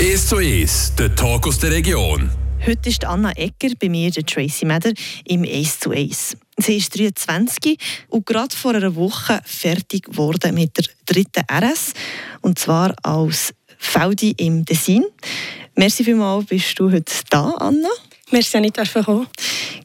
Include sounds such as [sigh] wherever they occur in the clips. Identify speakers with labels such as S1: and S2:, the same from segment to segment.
S1: 1 zu 1, der Talk aus der Region.
S2: Heute ist Anna Ecker bei mir, der Tracy Meder, im 1 zu 1. Sie ist 23 und gerade vor einer Woche fertig geworden mit der dritten RS, und zwar als Feldi im Tessin. Merci vielmals, bist du heute da, Anna.
S3: Merci, nicht kommen.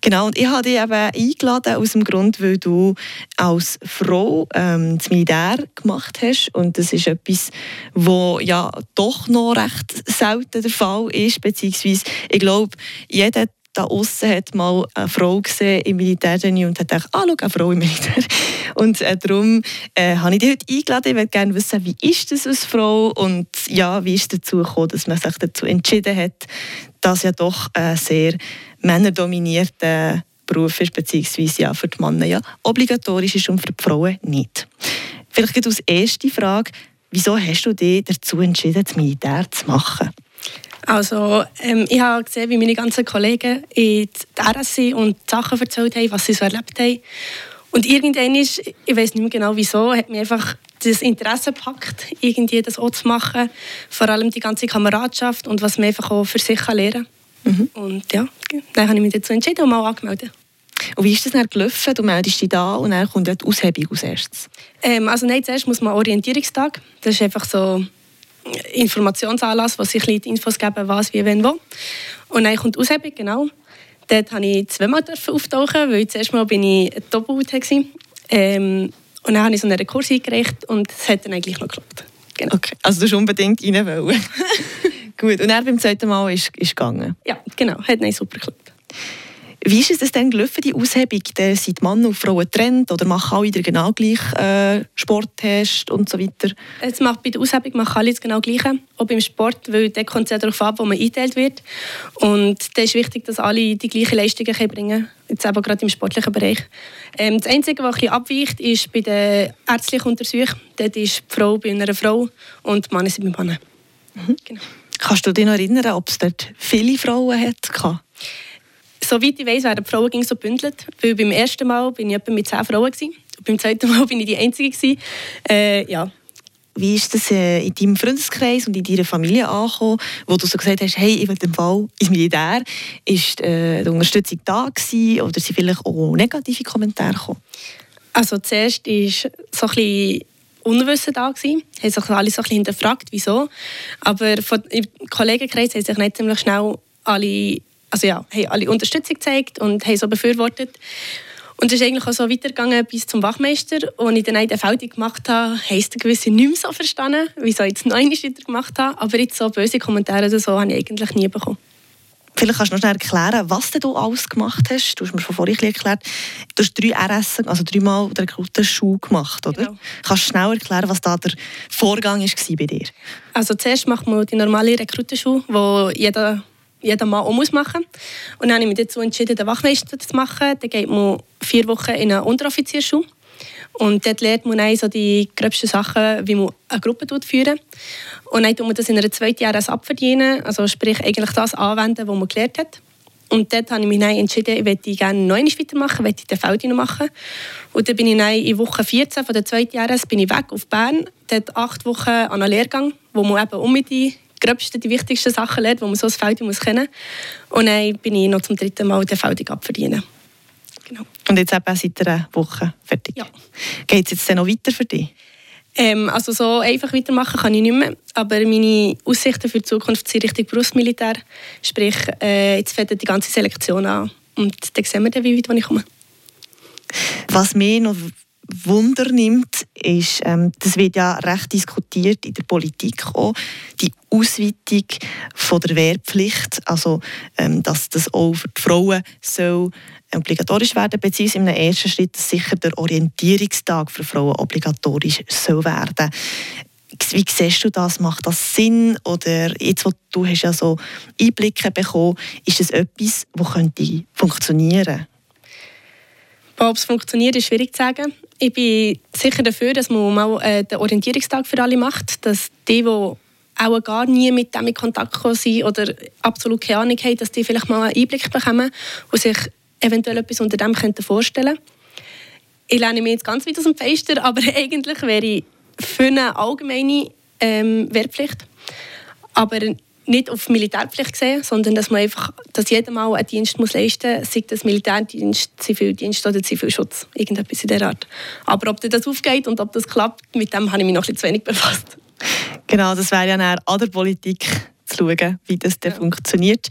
S2: Genau, und ich habe dich eben eingeladen aus dem Grund, weil du als Frau ähm, das Militär gemacht hast und das ist etwas, wo ja doch noch recht selten der Fall ist, beziehungsweise ich glaube, jeder da außen hat mal eine Frau gesehen im Militär und hat gedacht, ah, schau, eine Frau im Militär. [laughs] Und äh, darum äh, habe ich dich heute eingeladen. Ich würde gerne wissen, wie ist das als Frau und ja, wie ist es dazu gekommen, dass man sich dazu entschieden hat, dass ja doch ein sehr männerdominierter Beruf ist, beziehungsweise ja für die Männer ja obligatorisch ist und für die Frauen nicht. Vielleicht als erste Frage, wieso hast du dich dazu entschieden, das Militär zu machen?
S3: Also, ähm, ich habe gesehen, wie meine ganzen Kollegen in der RSC und Sachen erzählt haben, was sie so erlebt haben. Und irgendwann ist, ich weiß nicht mehr genau wieso, hat mir einfach das Interesse gepackt, irgendwie das auch zu machen. Vor allem die ganze Kameradschaft und was man einfach auch für sich lernen kann. Mhm. Und ja, dann habe ich mich dazu entschieden und mal angemeldet.
S2: Und wie ist das dann gelaufen? Du meldest dich da und dann kommt die Aushebung als erstes?
S3: Ähm, also nein, zuerst muss man Orientierungstag. Das ist einfach so Informationsanlass, wo sich die Infos geben, was, wie, wenn, wo. Und dann kommt die Aushebung, genau. Dort durfte ich zweimal auftauchen, weil zuerst mal bin ich doppelt war. Ähm, und dann habe ich so einen Rekurs eingereicht und es hat dann eigentlich noch geklappt.
S2: Genau. Okay, also du hast unbedingt rein wollen. [laughs] Gut, und dann beim zweiten Mal ist es gegangen?
S3: Ja, genau, hat dann super geklappt.
S2: Wie ist es denn gelaufen, die Aushebung? Da sind Mann und Frauen getrennt oder machen alle genau gleich äh, Sporttest und so weiter?
S3: Es macht, bei der Aushebung machen alle das genau Gleiche, auch beim Sport, weil da kommt es ja darauf ab, wo man eingeteilt wird. Und da ist wichtig, dass alle die gleichen Leistungen bringen können, jetzt eben gerade im sportlichen Bereich. Ähm, das Einzige, was ein bisschen abweicht, ist bei der ärztlichen Untersuchung. Dort ist die Frau bei einer Frau und die Männer sind bei Männern.
S2: Mhm. Genau. Kannst du dich noch erinnern, ob es dort viele Frauen hatte?
S3: Soweit ich weiß, werden die Frauen so gebündelt. Weil beim ersten Mal bin ich etwa mit zehn Frauen. Gewesen. Und beim zweiten Mal [laughs] bin ich die Einzige. Gewesen. Äh, ja.
S2: Wie ist das äh, in deinem Freundeskreis und in deiner Familie angekommen, wo du so gesagt hast, hey, ich will den Fall ins Militär? Ist äh, die Unterstützung da gewesen, oder sind vielleicht auch negative Kommentare gekommen?
S3: Also zuerst war so ein bisschen Unwissen da gewesen. Haben sich alle so ein bisschen hinterfragt, wieso. Aber von, im Kollegenkreis haben sich nicht ziemlich schnell alle also ja, haben alle Unterstützung gezeigt und haben so befürwortet. Und es ist eigentlich auch so weitergegangen bis zum Wachmeister. Und als ich dann eine Feldung gemacht habe, heisst der gewisse nicht mehr so verstanden, wieso ich jetzt einmal wieder gemacht habe. Aber jetzt so böse Kommentare oder so habe ich eigentlich nie bekommen.
S2: Vielleicht kannst du noch schnell erklären, was du alles gemacht hast. Du hast mir schon vorhin erklärt, du hast drei RS, also dreimal den Rekrutenschule gemacht, oder? Genau. Kannst du schnell erklären, was da der Vorgang war bei dir?
S3: Also zuerst macht man die normale Rekrutenschule, wo jeder jeder Mann auch muss machen Und dann habe ich mich dazu entschieden, den Wachmeister zu machen. Dann geht man vier Wochen in eine Unteroffizierschule. Und dort lernt man so die gröbsten Sachen, wie man eine Gruppe führen Und dann tut man das in einer zweiten Jahr abverdienen, also sprich eigentlich das anwenden, was man gelernt hat. Und dort habe ich mich dann entschieden, ich möchte gerne noch weitermachen, möchte den Feld noch machen. Und dann bin ich dann in Woche 14 von der zweiten Jahres bin ich weg auf Bern, dort acht Wochen an einem Lehrgang, wo man eben um die gröbsten, die wichtigsten Sachen lernt, die man so als Feldung muss kennen muss. Und dann bin ich noch zum dritten Mal den Feldung abverdienen.
S2: Genau. Und jetzt eben seit einer Woche fertig?
S3: Ja.
S2: Geht es jetzt dann noch weiter für dich?
S3: Ähm, also so einfach weitermachen kann ich nicht mehr, aber meine Aussichten für die Zukunft sind Richtung Berufsmilitär. Sprich, äh, jetzt fängt die ganze Selektion an und dann sehen wir dann, wie weit ich komme.
S2: Was mich noch Wunder nimmt, ist, ähm, das wird ja recht diskutiert in der Politik auch, die Ausweitung von der Wehrpflicht, also ähm, dass das auch für die Frauen soll obligatorisch werden, beziehungsweise im ersten Schritt sicher der Orientierungstag für Frauen obligatorisch soll werden. Wie siehst du das? Macht das Sinn? Oder jetzt, wo du hast ja so Einblicke bekommen, ist das etwas, das könnte funktionieren?
S3: Ob es funktioniert, ist schwierig zu sagen. Ich bin sicher dafür, dass man mal äh, den Orientierungstag für alle macht, dass die, die auch gar nie mit dem in Kontakt gekommen oder absolut keine Ahnung haben, dass die vielleicht mal einen Einblick bekommen und sich eventuell etwas unter dem vorstellen könnten. Ich lerne mich jetzt ganz weit aus dem Fenster, [laughs] aber eigentlich wäre ich für eine allgemeine ähm, Wehrpflicht. Aber nicht auf Militärpflicht gesehen, sondern dass man einfach, dass jeder mal einen Dienst muss leisten muss, sei das Militärdienst, Zivildienst oder Zivilschutz, irgendetwas in der Art. Aber ob das aufgeht und ob das klappt, mit dem habe ich mich noch ein bisschen zu wenig befasst.
S2: Genau, das wäre ja dann an der Politik zu schauen, wie das ja. funktioniert.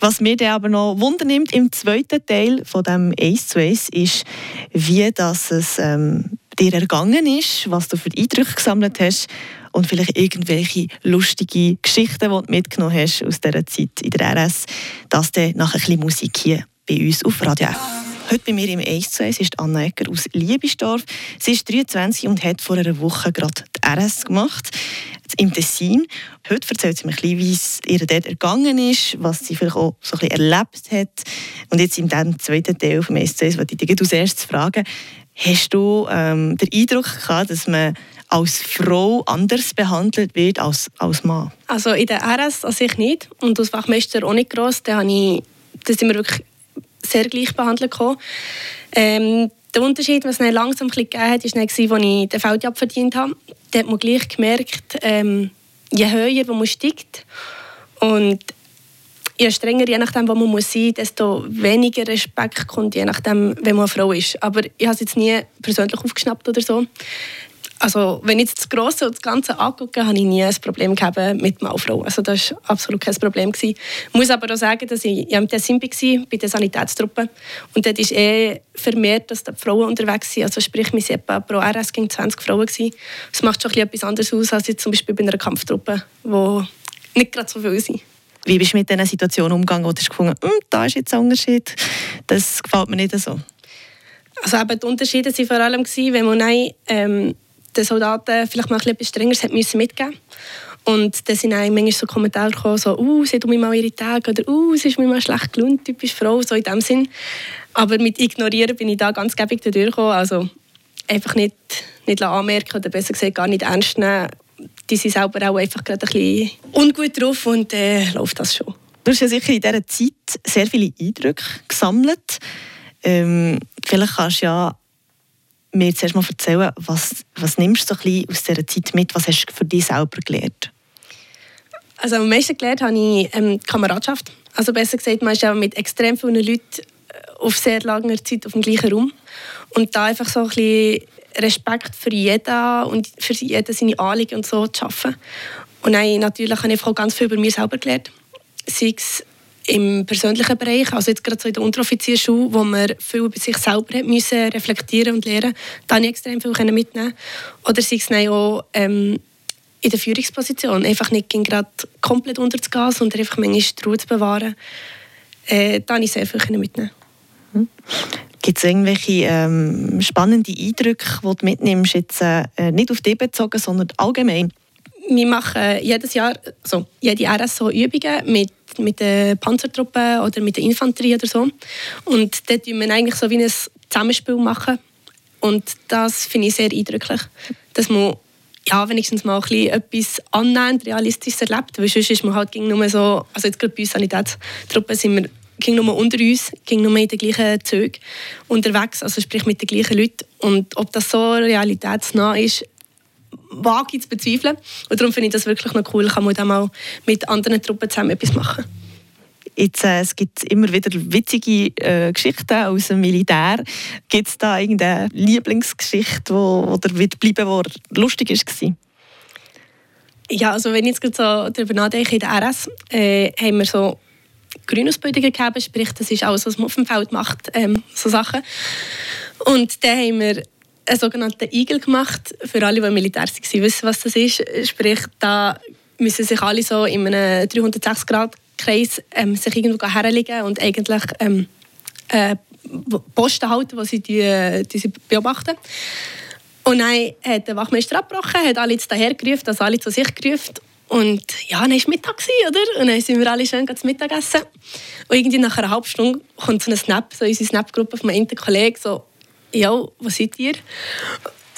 S2: Was mir dann aber noch Wunder nimmt im zweiten Teil von dem Ace to Ace ist, wie das es ähm, dir ergangen ist, was du für Eindrücke gesammelt hast und vielleicht irgendwelche lustige Geschichten, die du mitgenommen hast aus dieser Zeit in der RS. Das dann nach ein bisschen Musik hier bei uns auf Radio F. Heute bei mir im 1 zu 1 ist Anna Ecker aus Liebisdorf. Sie ist 23 und hat vor einer Woche gerade die RS gemacht im Tessin. Heute erzählt sie mir ein bisschen, wie es ihr dort ergangen ist, was sie vielleicht auch so ein bisschen erlebt hat. Und jetzt in diesem zweiten Teil vom SCS wollte ich dich als fragen, hast du ähm, den Eindruck gehabt, dass man als Frau anders behandelt wird als als Mann?
S3: Also in der RS an sich nicht und als Fachmeister auch nicht gross. Da, habe ich, da sind wir wirklich sehr gleich behandelt Ähm, der Unterschied, was es langsam gegeben hat, war, als ich den Feldjob verdient habe. Da hat man gleich gemerkt, ähm, je höher man steigt und je strenger, je nachdem, wo man sein muss, desto weniger Respekt kommt, je nachdem, wenn man eine Frau ist. Aber ich habe es jetzt nie persönlich aufgeschnappt oder so. Also, wenn ich jetzt das Grosse und das Ganze angucke, habe ich nie ein Problem gehabt mit Mann Frau. Also, das war absolut kein Problem. Ich muss aber auch sagen, dass ich ja, der Simbi war, bei der Sanitätstruppe. Und dort ist eh vermehrt, dass die Frauen unterwegs sind. Also, sprich, wir etwa pro RS gegen 20 Frauen. Gewesen. Das macht schon etwas anderes aus, als jetzt zum Beispiel bei einer Kampftruppe, wo nicht gerade so viele sind.
S2: Wie bist du mit dieser Situation umgegangen, wo du hast gefunden hm, da ist jetzt ein Unterschied, das gefällt mir nicht so?
S3: Also eben, die Unterschiede waren vor allem, wenn man ähm, den Soldaten vielleicht mal etwas Strengeres hat mitgeben und dann sind auch manchmal so Kommentare gekommen, so «Uh, sie mich mal ihre Tage» oder «Uh, sie ist mir mal schlecht gelohnt, typisch Frau», so in dem Sinn. Aber mit Ignorieren bin ich da ganz gäbig durchgekommen. Also einfach nicht, nicht anmerken oder besser gesagt gar nicht ernst nehmen. Die sind selber auch einfach gerade ein bisschen ungut drauf und äh, läuft das schon.
S2: Du hast ja sicher in dieser Zeit sehr viele Eindrücke gesammelt. Ähm, vielleicht kannst du ja mir zuerst mal erzählen, was, was nimmst du ein aus dieser Zeit mit? Was hast du für dich selber gelernt?
S3: Also am meisten gelernt habe ich ähm, Kameradschaft. Also besser gesagt, man ist ja mit extrem vielen Leuten äh, auf sehr langer Zeit auf dem gleichen Raum. Und da einfach so ein bisschen Respekt für jeden und für jeden seine Anliegen und so zu schaffen. Und dann, natürlich habe ich auch ganz viel über mich selber gelernt. Sei es im persönlichen Bereich, also jetzt gerade so in der Unteroffizierschule, wo man viel über sich selber müssen reflektieren und lernen, da habe ich extrem viel mitnehmen Oder sei es auch ähm, in der Führungsposition, einfach nicht gerade komplett unterzugehen, sondern einfach manchmal die Ruhe zu bewahren. Äh, da habe ich sehr viel mitnehmen
S2: hm. Gibt es irgendwelche ähm, spannende Eindrücke, die du mitnimmst, jetzt, äh, nicht auf dich bezogen, sondern allgemein?
S3: Wir machen jedes Jahr, also jede RSO Übungen mit mit den Panzertruppen oder mit der Infanterie oder so. Und dort machen wir eigentlich so wie ein Zusammenspiel machen. Und das finde ich sehr eindrücklich, dass man ja, wenigstens mal etwas annähernd Realistisches erlebt. Weil sonst ist man halt nur so, also jetzt gerade bei uns Sanitätstruppen sind wir ging nur unter uns, ging nur in den gleichen Zügen unterwegs, also sprich mit den gleichen Leuten. Und ob das so realitätsnah ist, wage ich zu bezweifeln. Und darum finde ich das wirklich noch cool, kann man dann mal mit anderen Truppen zusammen etwas machen.
S2: Jetzt, äh, es gibt immer wieder witzige äh, Geschichten aus dem Militär. Gibt es da irgendeine Lieblingsgeschichte, wo, oder wird bleiben, die lustig war?
S3: Ja, also wenn ich jetzt so darüber nachdenke, in der RS äh, haben wir so Grünausbildungen gegeben, sprich, das ist alles, was man auf dem Feld macht, ähm, so Sachen. Und dann haben wir einen sogenannten Igel gemacht. Für alle, die im Militär waren, wissen, was das ist. Sprich, da müssen sich alle so in einem 360-Grad-Kreis ähm, sich irgendwo herlegen und eigentlich ähm, äh, Posten halten, wo sie die, die sie beobachten. Und dann hat der Wachmeister abgebrochen, hat alle jetzt daher gerufen, also alle zu sich gerufen. Und ja, dann war es Mittag, oder? Und dann sind wir alle schön zum Mittagessen. Und irgendwie nach einer halben Stunde kommt so ein Snap, so unsere Snap-Gruppe von meinem Kollegen, so ja, was seid ihr?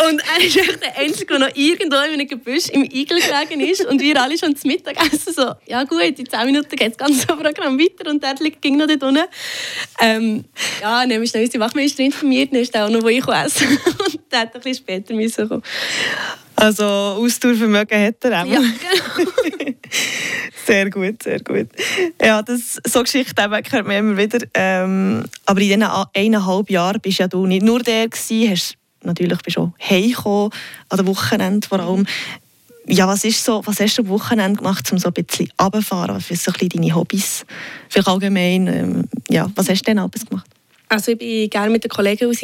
S3: Und er ist echt der Einzige, der noch irgendwo in einem Gebüsch im Igel gelegen ist. Und wir alle schon zum Mittagessen so, ja gut, in 10 Minuten geht das ganze Programm weiter und der ging noch dort unten. Ähm, ja, dann ist unsere Wachmeisterin informiert, dann ist auch noch, wo ich essen [laughs] Und der hat ein bisschen später müssen kommen.
S2: Also Ausdauervermögen hat er auch.
S3: Ja, genau. [laughs]
S2: Sehr gut, sehr gut. Ja, das, so Geschichten eben hört man immer wieder. Ähm, aber in diesen eineinhalb Jahren bist ja du nicht nur der gewesen, hast natürlich bist du auch heimgekommen, an den Wochenende vor allem. Ja, was, ist so, was hast du am Wochenende gemacht, um so ein bisschen runterzufahren? Was sind so ein bisschen deine Hobbys? Vielleicht allgemein, ähm, ja, was hast du denn abends gemacht?
S3: Also ich bin gerne mit den Kollegen raus.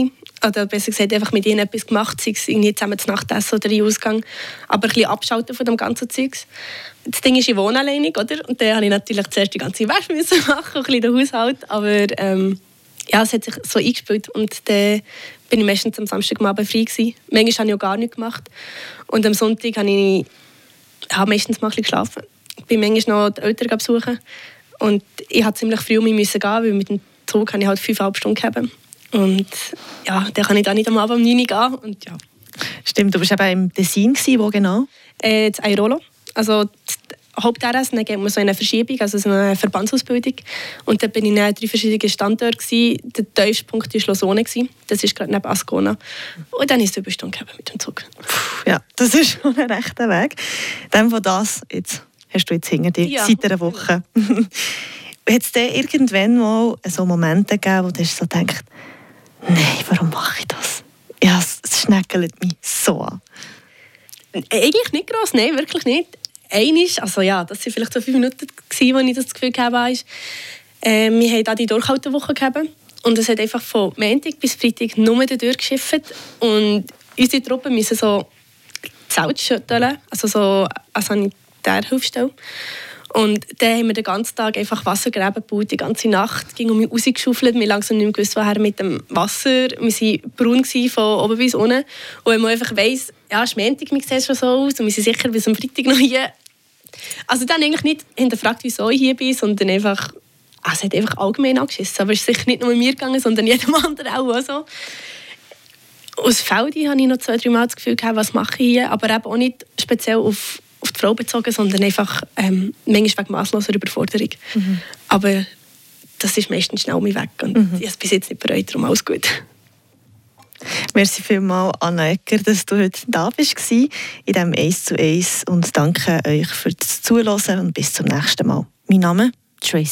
S3: Oder besser gesagt, einfach mit ihnen etwas gemacht, sei es irgendwie zusammen zu Nacht essen oder in Ausgang. Aber ein bisschen abschalten von dem ganzen Zeugs. Das Ding ist, ich wohne alleinig, oder? Und dann habe ich natürlich zuerst die ganze Wäsche [laughs] machen, ein bisschen den Haushalt. Aber ähm, ja, es hat sich so eingespielt. Und dann bin ich meistens am Samstagabend frei gewesen. Manchmal habe ich auch gar nichts gemacht. Und am Sonntag habe ich habe meistens mal ein geschlafen. Ich bin manchmal noch die Eltern besuchen. Und ich musste ziemlich früh um mich gehen, weil mit dem Zug habe ich halt fünfeinhalb Stunden gehabt. Und ja, dann kann ich dann nicht am Abend um 9 Uhr gehen. Und, ja.
S2: Stimmt, du warst eben im Tessin, wo genau?
S3: Äh, das Airolo. Also Haupt-RS, dann geht man so eine Verschiebung, also so eine Verbandsausbildung. Und dann bin ich in drei verschiedenen Standorten. Der tiefste Punkt war Lausanne, das ist gerade neben Ascona. Und dann ist es Überstunde mit dem Zug.
S2: Ja, das ist schon ein rechter Weg. Dann von das jetzt hast du jetzt hinter dir ja. seit einer Woche. [laughs] Hat es irgendwann mal so Momente gegeben, wo du so denkst, nein, warum mache ich das? Ja, es schneckelt mich so an.
S3: Eigentlich nicht gross, nein, wirklich nicht. Einisch, also ja, das waren vielleicht so fünf Minuten, gewesen, wo ich das Gefühl hatte, äh, wir haben da die Durchhaltewoche gehabt und es hat einfach von Montag bis Freitag nur durchgeschifft und unsere Truppen müssen so Zelt schütteln, also so eine Sanitärhilfestelle. Und dann haben wir den ganzen Tag einfach Wassergräben gebaut, die ganze Nacht. ging um mich rausgeschaufelt, wir langsam nicht mehr gewusst, woher mit dem Wasser. Wir waren braun von oben bis unten. Und wenn man einfach weiss, ja, es ist Montag, wir sehen schon so aus und wir sind sicher bis am Freitag noch hier. Also dann eigentlich nicht hinterfragt, wieso ich hier bin, sondern einfach, ah, es hat einfach allgemein angeschissen. Aber es ist sicher nicht nur mir gegangen, sondern jedem [laughs] anderen auch so. Aus Feldi habe ich noch zwei, drei Mal das Gefühl gehabt, was mache ich hier, aber eben auch nicht speziell auf die Frau bezogen, sondern einfach ähm, manchmal wegen massloser Überforderung. Mhm. Aber das ist meistens schnell mich weg und mhm. ich habe es bis jetzt nicht bereut, darum alles gut.
S2: Merci vielmals, Anna Ecker, dass du heute da bist in diesem «Ace zu Ace» und danke euch für das Zuhören und bis zum nächsten Mal. Mein Name ist Tracy